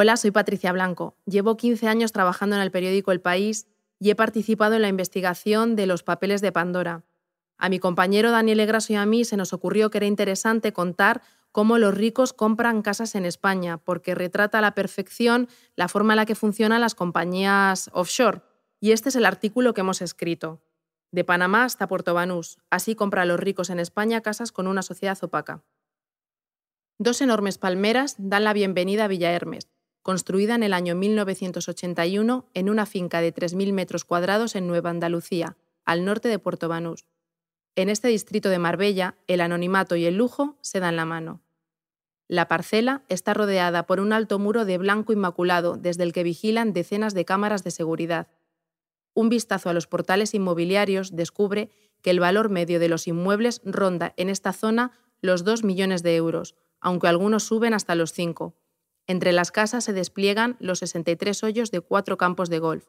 Hola, soy Patricia Blanco. Llevo 15 años trabajando en el periódico El País y he participado en la investigación de los papeles de Pandora. A mi compañero Daniel Egraso y a mí se nos ocurrió que era interesante contar cómo los ricos compran casas en España, porque retrata a la perfección la forma en la que funcionan las compañías offshore. Y este es el artículo que hemos escrito. De Panamá hasta Puerto Banús, así compran los ricos en España casas con una sociedad opaca. Dos enormes palmeras dan la bienvenida a Villa Hermes, construida en el año 1981 en una finca de 3.000 metros cuadrados en Nueva Andalucía, al norte de Puerto Banús. En este distrito de Marbella, el anonimato y el lujo se dan la mano. La parcela está rodeada por un alto muro de blanco inmaculado desde el que vigilan decenas de cámaras de seguridad. Un vistazo a los portales inmobiliarios descubre que el valor medio de los inmuebles ronda en esta zona los 2 millones de euros, aunque algunos suben hasta los 5. Entre las casas se despliegan los 63 hoyos de cuatro campos de golf.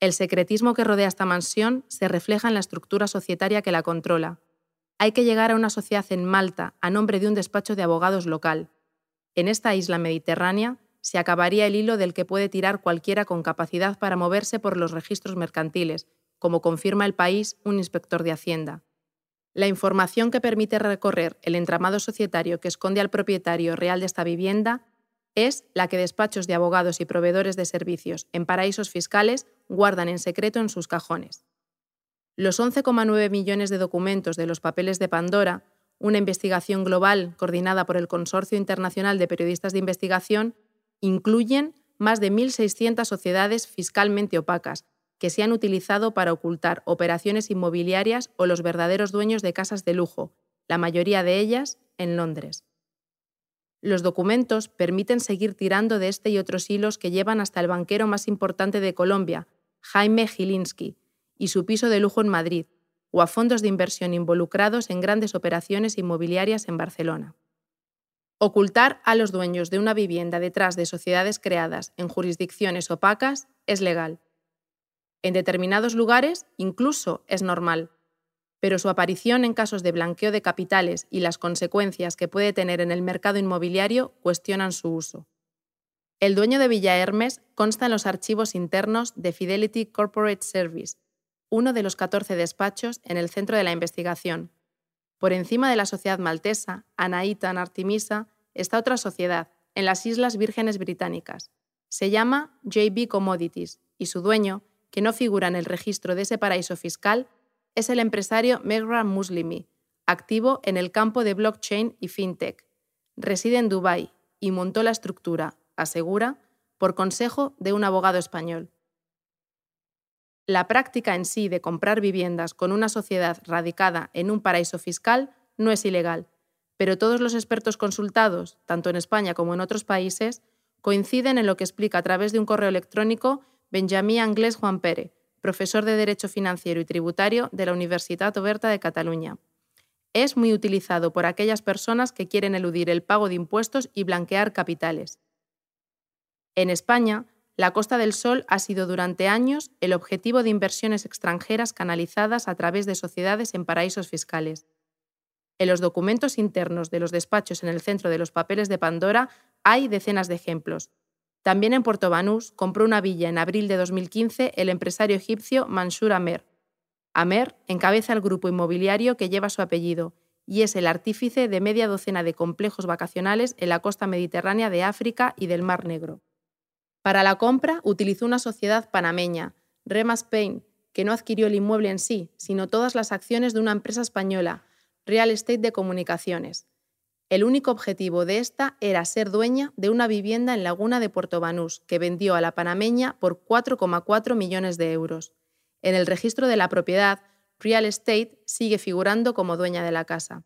El secretismo que rodea esta mansión se refleja en la estructura societaria que la controla. Hay que llegar a una sociedad en Malta a nombre de un despacho de abogados local. En esta isla mediterránea se acabaría el hilo del que puede tirar cualquiera con capacidad para moverse por los registros mercantiles, como confirma el país un inspector de Hacienda. La información que permite recorrer el entramado societario que esconde al propietario real de esta vivienda es la que despachos de abogados y proveedores de servicios en paraísos fiscales guardan en secreto en sus cajones. Los 11,9 millones de documentos de los papeles de Pandora, una investigación global coordinada por el Consorcio Internacional de Periodistas de Investigación, incluyen más de 1.600 sociedades fiscalmente opacas que se han utilizado para ocultar operaciones inmobiliarias o los verdaderos dueños de casas de lujo, la mayoría de ellas en Londres. Los documentos permiten seguir tirando de este y otros hilos que llevan hasta el banquero más importante de Colombia, Jaime Gilinski, y su piso de lujo en Madrid, o a fondos de inversión involucrados en grandes operaciones inmobiliarias en Barcelona. Ocultar a los dueños de una vivienda detrás de sociedades creadas en jurisdicciones opacas es legal. En determinados lugares incluso es normal, pero su aparición en casos de blanqueo de capitales y las consecuencias que puede tener en el mercado inmobiliario cuestionan su uso. El dueño de Villa Hermes consta en los archivos internos de Fidelity Corporate Service, uno de los 14 despachos en el centro de la investigación. Por encima de la sociedad maltesa, Anaitan Artemisa, está otra sociedad, en las Islas Vírgenes Británicas. Se llama JB Commodities y su dueño, que no figura en el registro de ese paraíso fiscal, es el empresario Megra Muslimi, activo en el campo de blockchain y fintech. Reside en Dubái y montó la estructura, asegura, por consejo de un abogado español. La práctica en sí de comprar viviendas con una sociedad radicada en un paraíso fiscal no es ilegal, pero todos los expertos consultados, tanto en España como en otros países, coinciden en lo que explica a través de un correo electrónico Benjamín Anglés Juan Pérez, profesor de Derecho Financiero y Tributario de la Universidad Oberta de Cataluña. Es muy utilizado por aquellas personas que quieren eludir el pago de impuestos y blanquear capitales. En España, la Costa del Sol ha sido durante años el objetivo de inversiones extranjeras canalizadas a través de sociedades en paraísos fiscales. En los documentos internos de los despachos en el centro de los papeles de Pandora hay decenas de ejemplos, también en Puerto Banús compró una villa en abril de 2015 el empresario egipcio Mansur Amer. Amer encabeza el grupo inmobiliario que lleva su apellido y es el artífice de media docena de complejos vacacionales en la costa mediterránea de África y del Mar Negro. Para la compra utilizó una sociedad panameña, Rema Spain, que no adquirió el inmueble en sí, sino todas las acciones de una empresa española, Real Estate de Comunicaciones, el único objetivo de esta era ser dueña de una vivienda en Laguna de Puerto Banús, que vendió a la panameña por 4,4 millones de euros. En el registro de la propiedad, Real Estate sigue figurando como dueña de la casa.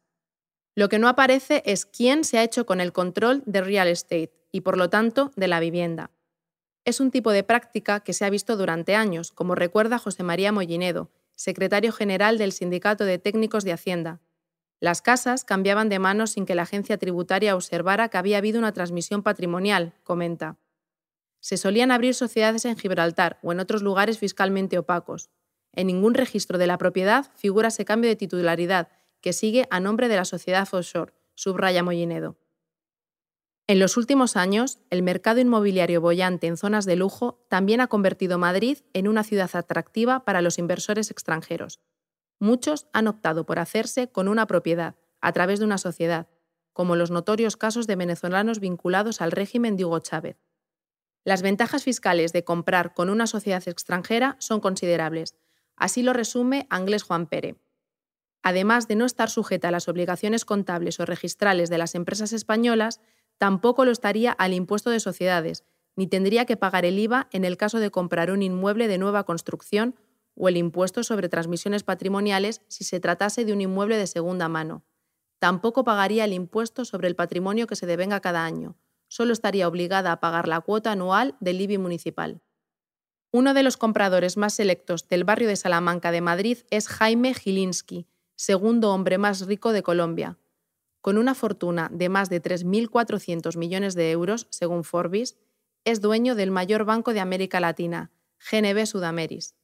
Lo que no aparece es quién se ha hecho con el control de Real Estate y, por lo tanto, de la vivienda. Es un tipo de práctica que se ha visto durante años, como recuerda José María Mollinedo, secretario general del Sindicato de Técnicos de Hacienda, las casas cambiaban de manos sin que la agencia tributaria observara que había habido una transmisión patrimonial, comenta. Se solían abrir sociedades en Gibraltar o en otros lugares fiscalmente opacos. En ningún registro de la propiedad figura ese cambio de titularidad, que sigue a nombre de la sociedad offshore, subraya Mollinedo. En los últimos años, el mercado inmobiliario bollante en zonas de lujo también ha convertido Madrid en una ciudad atractiva para los inversores extranjeros. Muchos han optado por hacerse con una propiedad, a través de una sociedad, como los notorios casos de venezolanos vinculados al régimen de Hugo Chávez. Las ventajas fiscales de comprar con una sociedad extranjera son considerables. Así lo resume Anglés Juan Pérez. Además de no estar sujeta a las obligaciones contables o registrales de las empresas españolas, tampoco lo estaría al impuesto de sociedades, ni tendría que pagar el IVA en el caso de comprar un inmueble de nueva construcción o el impuesto sobre transmisiones patrimoniales si se tratase de un inmueble de segunda mano. Tampoco pagaría el impuesto sobre el patrimonio que se devenga cada año, solo estaría obligada a pagar la cuota anual del IBI municipal. Uno de los compradores más selectos del barrio de Salamanca de Madrid es Jaime Gilinski, segundo hombre más rico de Colombia. Con una fortuna de más de 3.400 millones de euros, según Forbes, es dueño del mayor banco de América Latina, GNB Sudameris.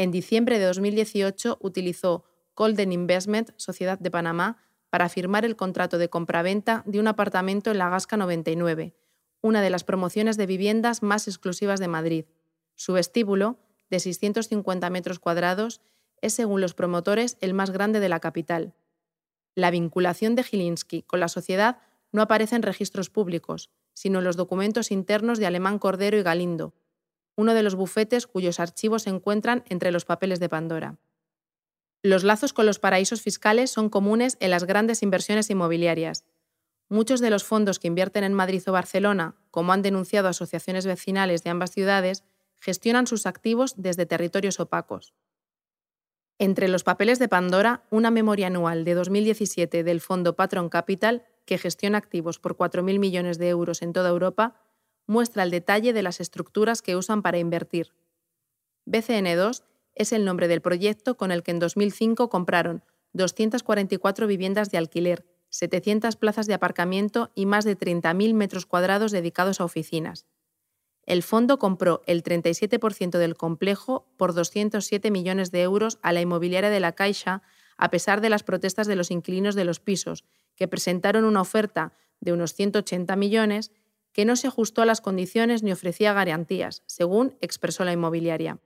En diciembre de 2018 utilizó Golden Investment, Sociedad de Panamá, para firmar el contrato de compraventa de un apartamento en la Gasca 99, una de las promociones de viviendas más exclusivas de Madrid. Su vestíbulo, de 650 metros cuadrados, es, según los promotores, el más grande de la capital. La vinculación de Gilinski con la sociedad no aparece en registros públicos, sino en los documentos internos de Alemán Cordero y Galindo, uno de los bufetes cuyos archivos se encuentran entre los papeles de Pandora. Los lazos con los paraísos fiscales son comunes en las grandes inversiones inmobiliarias. Muchos de los fondos que invierten en Madrid o Barcelona, como han denunciado asociaciones vecinales de ambas ciudades, gestionan sus activos desde territorios opacos. Entre los papeles de Pandora, una memoria anual de 2017 del fondo Patron Capital, que gestiona activos por 4.000 millones de euros en toda Europa, muestra el detalle de las estructuras que usan para invertir. BCN2 es el nombre del proyecto con el que en 2005 compraron 244 viviendas de alquiler, 700 plazas de aparcamiento y más de 30.000 metros cuadrados dedicados a oficinas. El fondo compró el 37% del complejo por 207 millones de euros a la inmobiliaria de la Caixa, a pesar de las protestas de los inquilinos de los pisos, que presentaron una oferta de unos 180 millones que no se ajustó a las condiciones ni ofrecía garantías, según expresó la inmobiliaria.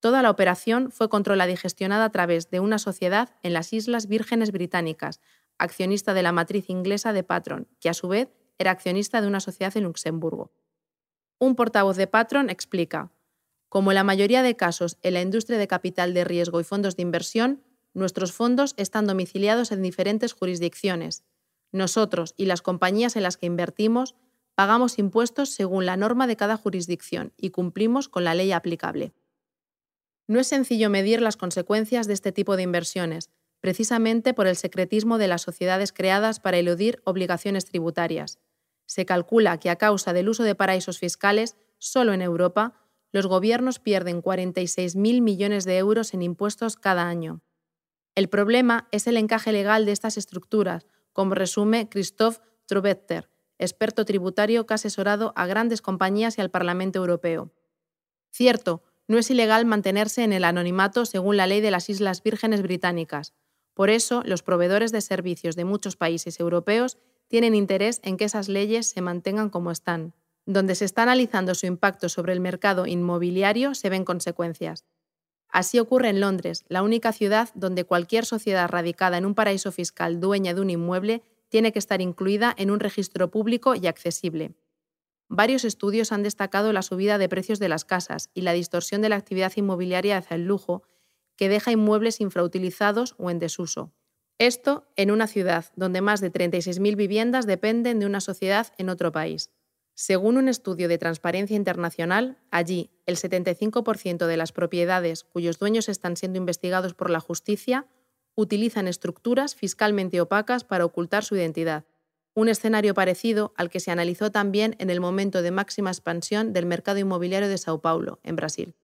Toda la operación fue controlada y gestionada a través de una sociedad en las Islas Vírgenes Británicas, accionista de la matriz inglesa de Patron, que a su vez era accionista de una sociedad en Luxemburgo. Un portavoz de Patron explica, como en la mayoría de casos en la industria de capital de riesgo y fondos de inversión, nuestros fondos están domiciliados en diferentes jurisdicciones. Nosotros y las compañías en las que invertimos pagamos impuestos según la norma de cada jurisdicción y cumplimos con la ley aplicable. No es sencillo medir las consecuencias de este tipo de inversiones, precisamente por el secretismo de las sociedades creadas para eludir obligaciones tributarias. Se calcula que a causa del uso de paraísos fiscales, solo en Europa, los gobiernos pierden 46.000 millones de euros en impuestos cada año. El problema es el encaje legal de estas estructuras, como resume Christoph Trubetter, experto tributario que ha asesorado a grandes compañías y al Parlamento Europeo. Cierto, no es ilegal mantenerse en el anonimato según la ley de las Islas Vírgenes Británicas. Por eso, los proveedores de servicios de muchos países europeos tienen interés en que esas leyes se mantengan como están. Donde se está analizando su impacto sobre el mercado inmobiliario se ven consecuencias. Así ocurre en Londres, la única ciudad donde cualquier sociedad radicada en un paraíso fiscal dueña de un inmueble tiene que estar incluida en un registro público y accesible. Varios estudios han destacado la subida de precios de las casas y la distorsión de la actividad inmobiliaria hacia el lujo, que deja inmuebles infrautilizados o en desuso. Esto en una ciudad donde más de 36.000 viviendas dependen de una sociedad en otro país. Según un estudio de Transparencia Internacional, allí el 75% de las propiedades cuyos dueños están siendo investigados por la justicia utilizan estructuras fiscalmente opacas para ocultar su identidad un escenario parecido al que se analizó también en el momento de máxima expansión del mercado inmobiliario de Sao Paulo, en Brasil.